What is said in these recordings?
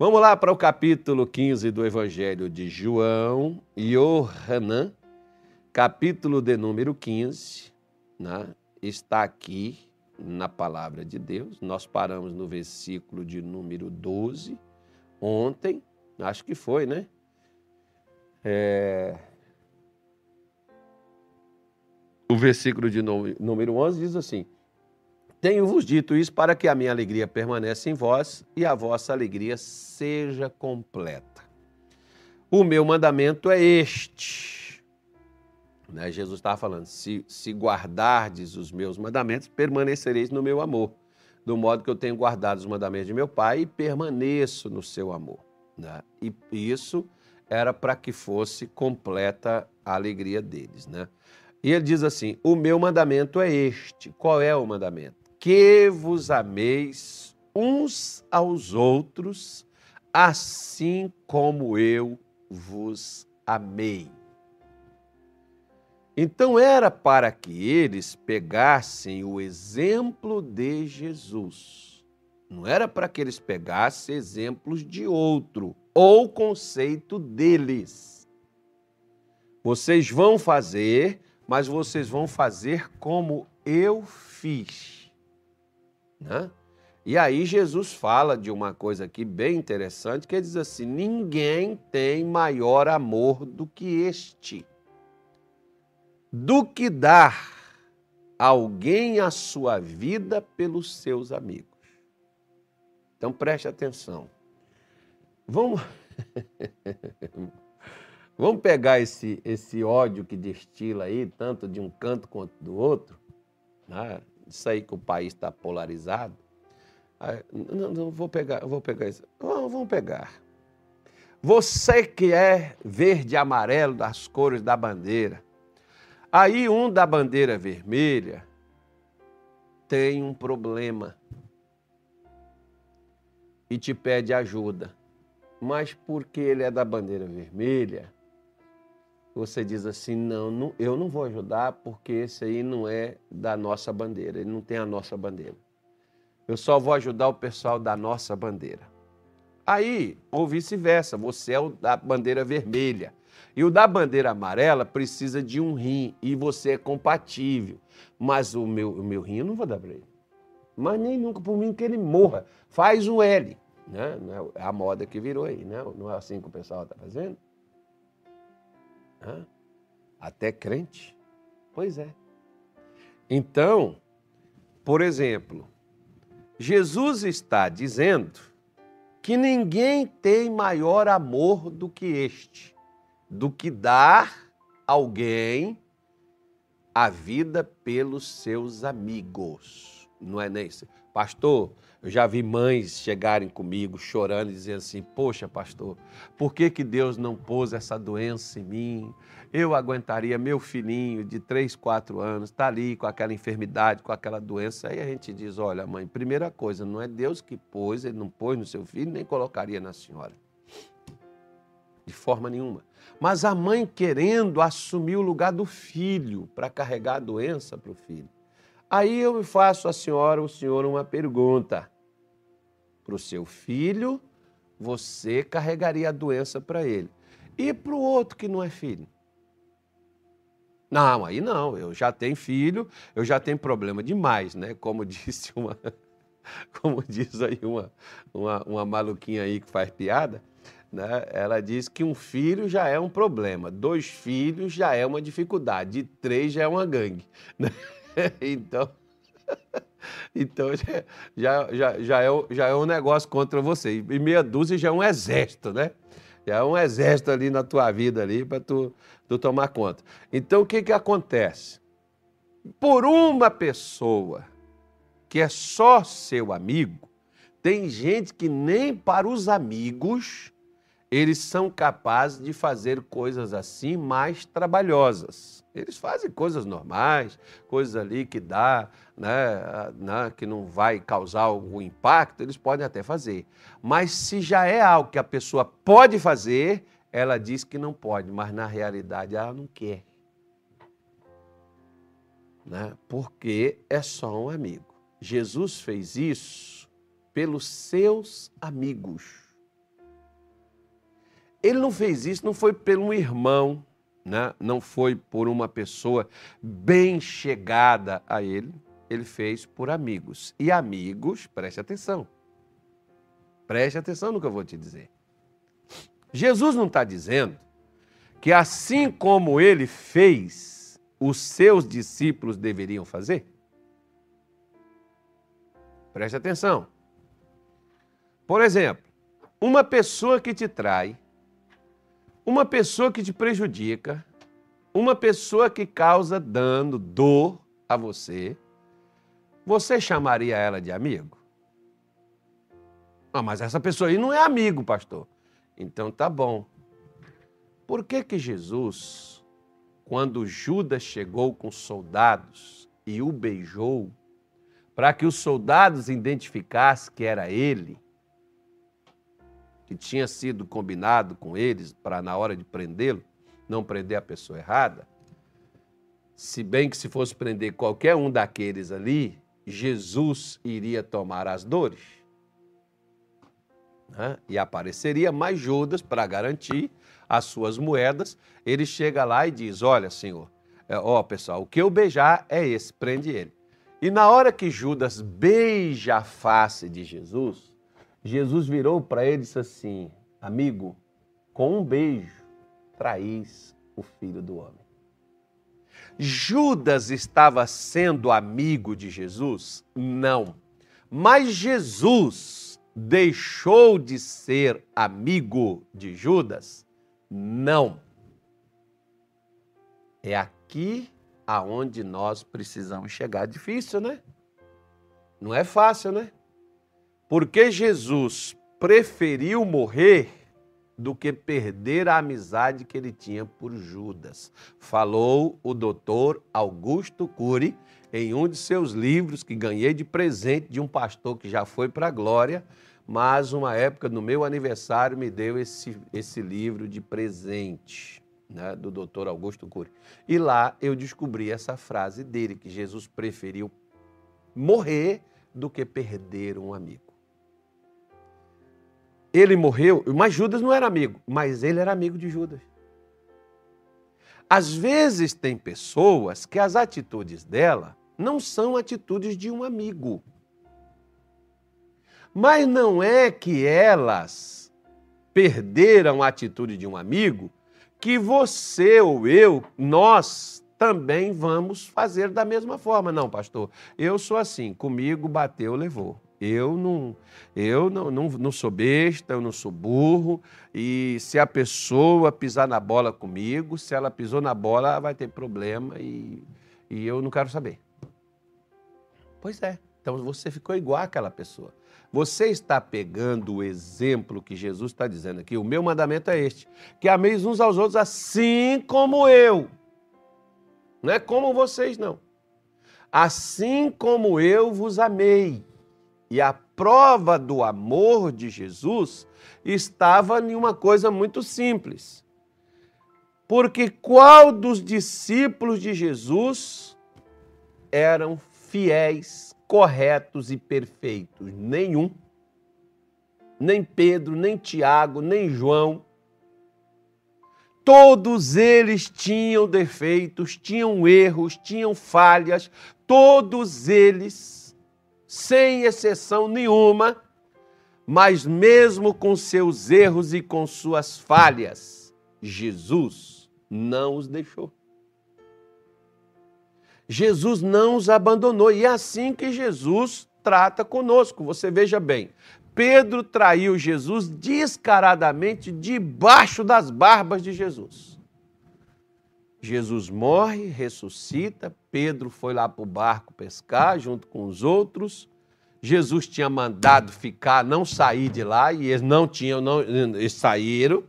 Vamos lá para o capítulo 15 do Evangelho de João, Yohanan, capítulo de número 15, né? está aqui na palavra de Deus. Nós paramos no versículo de número 12, ontem, acho que foi, né? É... O versículo de número 11 diz assim: Tenho-vos dito isso para que a minha alegria permaneça em vós e a vossa alegria seja completa. O meu mandamento é este. Né? Jesus estava falando: se, se guardardes os meus mandamentos, permanecereis no meu amor, do modo que eu tenho guardado os mandamentos de meu Pai e permaneço no seu amor. Né? E isso era para que fosse completa a alegria deles. Né? E ele diz assim: O meu mandamento é este. Qual é o mandamento? Que vos ameis uns aos outros, assim como eu vos amei. Então era para que eles pegassem o exemplo de Jesus. Não era para que eles pegassem exemplos de outro ou conceito deles. Vocês vão fazer, mas vocês vão fazer como eu fiz. Né? E aí Jesus fala de uma coisa aqui bem interessante, que ele diz assim: ninguém tem maior amor do que este, do que dar alguém a sua vida pelos seus amigos. Então preste atenção. Vamos, Vamos pegar esse, esse ódio que destila aí, tanto de um canto quanto do outro, né? Isso aí que o país está polarizado. Não, não, vou pegar, vou pegar isso. Vamos, vamos pegar. Você que é verde e amarelo das cores da bandeira. Aí um da bandeira vermelha tem um problema e te pede ajuda mas porque ele é da bandeira vermelha, você diz assim: não, não, eu não vou ajudar porque esse aí não é da nossa bandeira, ele não tem a nossa bandeira. Eu só vou ajudar o pessoal da nossa bandeira. Aí, ou vice-versa, você é o da bandeira vermelha. E o da bandeira amarela precisa de um rim e você é compatível. Mas o meu, o meu rim eu não vou dar para ele. Mas nem nunca, por mim que ele morra. Faz o L. Né? É a moda que virou aí, né? não é assim que o pessoal está fazendo? Hã? Até crente? Pois é. Então, por exemplo, Jesus está dizendo que ninguém tem maior amor do que este, do que dar alguém a vida pelos seus amigos. Não é nem isso. Pastor, eu já vi mães chegarem comigo chorando e dizendo assim: Poxa, pastor, por que, que Deus não pôs essa doença em mim? Eu aguentaria meu filhinho de 3, 4 anos, está ali com aquela enfermidade, com aquela doença. Aí a gente diz: Olha, mãe, primeira coisa, não é Deus que pôs, ele não pôs no seu filho, nem colocaria na senhora. De forma nenhuma. Mas a mãe querendo assumir o lugar do filho para carregar a doença para o filho. Aí eu faço a senhora, o senhor, uma pergunta. Para o seu filho, você carregaria a doença para ele. E para o outro que não é filho? Não, aí não, eu já tenho filho, eu já tenho problema demais, né? Como disse uma, como diz aí uma, uma, uma maluquinha aí que faz piada, né? Ela diz que um filho já é um problema, dois filhos já é uma dificuldade, de três já é uma gangue. Né? então, então já, já, já, é, já é um negócio contra você. E meia dúzia já é um exército, né? Já é um exército ali na tua vida ali para tu, tu tomar conta. Então o que, que acontece? Por uma pessoa que é só seu amigo, tem gente que nem para os amigos eles são capazes de fazer coisas assim mais trabalhosas. Eles fazem coisas normais, coisas ali que dá, né, né, que não vai causar algum impacto, eles podem até fazer. Mas se já é algo que a pessoa pode fazer, ela diz que não pode, mas na realidade ela não quer. Né? Porque é só um amigo. Jesus fez isso pelos seus amigos ele não fez isso, não foi pelo irmão, né? não foi por uma pessoa bem chegada a ele, ele fez por amigos. E amigos, preste atenção. Preste atenção no que eu vou te dizer. Jesus não está dizendo que assim como ele fez, os seus discípulos deveriam fazer? Preste atenção. Por exemplo, uma pessoa que te trai, uma pessoa que te prejudica, uma pessoa que causa dano, dor a você, você chamaria ela de amigo? Ah, mas essa pessoa aí não é amigo, pastor. Então tá bom. Por que que Jesus, quando Judas chegou com soldados e o beijou, para que os soldados identificassem que era ele, que tinha sido combinado com eles para na hora de prendê-lo, não prender a pessoa errada, se bem que se fosse prender qualquer um daqueles ali, Jesus iria tomar as dores. Né? E apareceria mais Judas para garantir as suas moedas. Ele chega lá e diz: Olha, senhor, é, ó pessoal, o que eu beijar é esse, prende ele. E na hora que Judas beija a face de Jesus, Jesus virou para ele e disse assim: Amigo, com um beijo traís o filho do homem. Judas estava sendo amigo de Jesus? Não. Mas Jesus deixou de ser amigo de Judas? Não. É aqui aonde nós precisamos chegar. Difícil, né? Não é fácil, né? Porque Jesus preferiu morrer do que perder a amizade que ele tinha por Judas. Falou o doutor Augusto Cury em um de seus livros que ganhei de presente de um pastor que já foi para a glória, mas uma época no meu aniversário me deu esse, esse livro de presente. Né, do doutor Augusto Cury. E lá eu descobri essa frase dele, que Jesus preferiu morrer do que perder um amigo. Ele morreu, mas Judas não era amigo, mas ele era amigo de Judas. Às vezes tem pessoas que as atitudes dela não são atitudes de um amigo. Mas não é que elas perderam a atitude de um amigo que você ou eu, nós também vamos fazer da mesma forma. Não, pastor, eu sou assim, comigo bateu, levou. Eu não, eu não, não, não sou besta, eu não sou burro. E se a pessoa pisar na bola comigo, se ela pisou na bola, vai ter problema e, e eu não quero saber. Pois é. Então você ficou igual àquela pessoa. Você está pegando o exemplo que Jesus está dizendo aqui. O meu mandamento é este: que ameis uns aos outros assim como eu. Não é como vocês, não. Assim como eu vos amei. E a prova do amor de Jesus estava em uma coisa muito simples. Porque qual dos discípulos de Jesus eram fiéis, corretos e perfeitos? Nenhum. Nem Pedro, nem Tiago, nem João. Todos eles tinham defeitos, tinham erros, tinham falhas, todos eles sem exceção nenhuma, mas mesmo com seus erros e com suas falhas, Jesus não os deixou. Jesus não os abandonou e é assim que Jesus trata conosco. Você veja bem, Pedro traiu Jesus descaradamente debaixo das barbas de Jesus. Jesus morre, ressuscita, Pedro foi lá para o barco pescar junto com os outros. Jesus tinha mandado ficar, não sair de lá, e eles não tinham, não, eles saíram.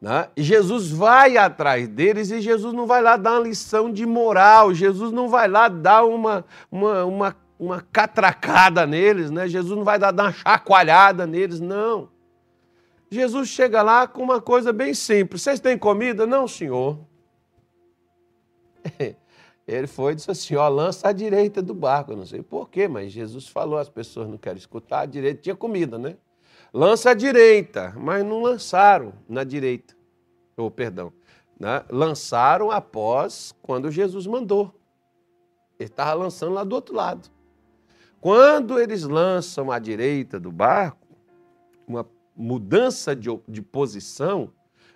Né? E Jesus vai atrás deles e Jesus não vai lá dar uma lição de moral, Jesus não vai lá dar uma, uma, uma, uma catracada neles, né? Jesus não vai lá dar uma chacoalhada neles, não. Jesus chega lá com uma coisa bem simples: Vocês têm comida? Não, senhor. Ele foi e disse assim: Ó, lança à direita do barco. Eu não sei porquê, mas Jesus falou, as pessoas não querem escutar, a direita tinha comida, né? lança à direita, mas não lançaram na direita. Ou, oh, perdão, né? lançaram após quando Jesus mandou. Ele estava lançando lá do outro lado. Quando eles lançam à direita do barco, uma mudança de, de posição,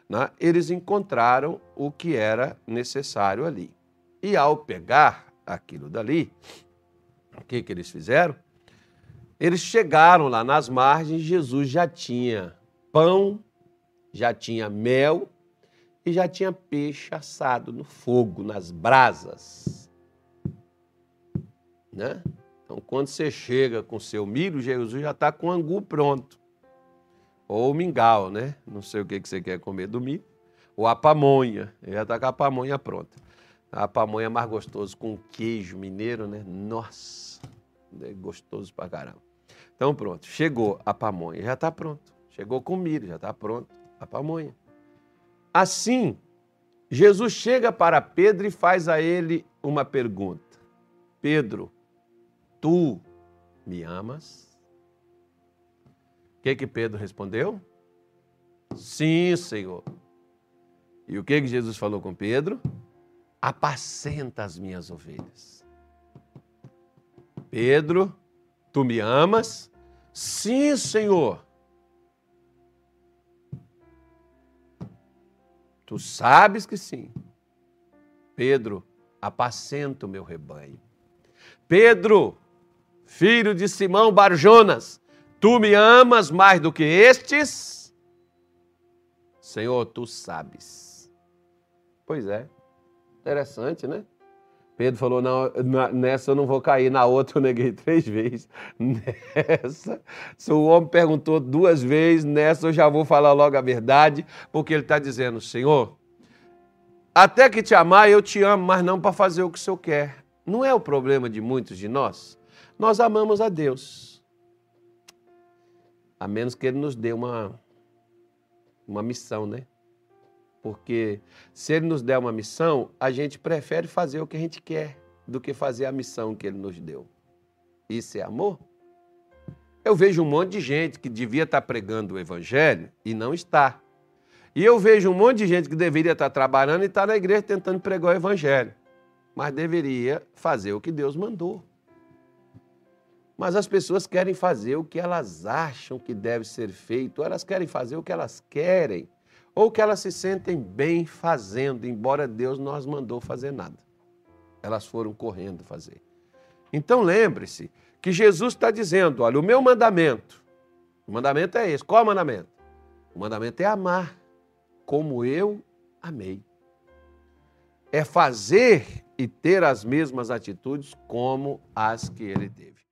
né? eles encontraram o que era necessário ali. E ao pegar aquilo dali, o que, que eles fizeram? Eles chegaram lá nas margens, Jesus já tinha pão, já tinha mel e já tinha peixe assado no fogo, nas brasas. Né? Então, quando você chega com seu milho, Jesus já está com o angu pronto. Ou mingau, né? Não sei o que você quer comer do milho. Ou a pamonha. Já está com a pamonha pronta. A pamonha é mais gostoso com queijo mineiro, né? Nossa, é gostoso pra caramba. Então pronto, chegou a pamonha, já está pronto. Chegou com milho, já está pronto a pamonha. Assim, Jesus chega para Pedro e faz a ele uma pergunta: Pedro, tu me amas? Que que Pedro respondeu? Sim, Senhor. E o que que Jesus falou com Pedro? apacenta as minhas ovelhas. Pedro, tu me amas? Sim, Senhor. Tu sabes que sim. Pedro, apacenta o meu rebanho. Pedro, filho de Simão Barjonas, tu me amas mais do que estes? Senhor, tu sabes. Pois é. Interessante, né? Pedro falou: não, nessa eu não vou cair, na outra eu neguei três vezes. Nessa, se o homem perguntou duas vezes, nessa eu já vou falar logo a verdade, porque ele está dizendo: Senhor, até que te amar, eu te amo, mas não para fazer o que o Senhor quer. Não é o problema de muitos de nós? Nós amamos a Deus, a menos que Ele nos dê uma, uma missão, né? Porque se ele nos der uma missão, a gente prefere fazer o que a gente quer do que fazer a missão que ele nos deu. Isso é amor? Eu vejo um monte de gente que devia estar pregando o evangelho e não está. E eu vejo um monte de gente que deveria estar trabalhando e está na igreja tentando pregar o evangelho, mas deveria fazer o que Deus mandou. Mas as pessoas querem fazer o que elas acham que deve ser feito, elas querem fazer o que elas querem ou que elas se sentem bem fazendo, embora Deus não as mandou fazer nada. Elas foram correndo fazer. Então lembre-se que Jesus está dizendo: olha, o meu mandamento, o mandamento é esse. Qual é o mandamento? O mandamento é amar como eu amei. É fazer e ter as mesmas atitudes como as que ele teve.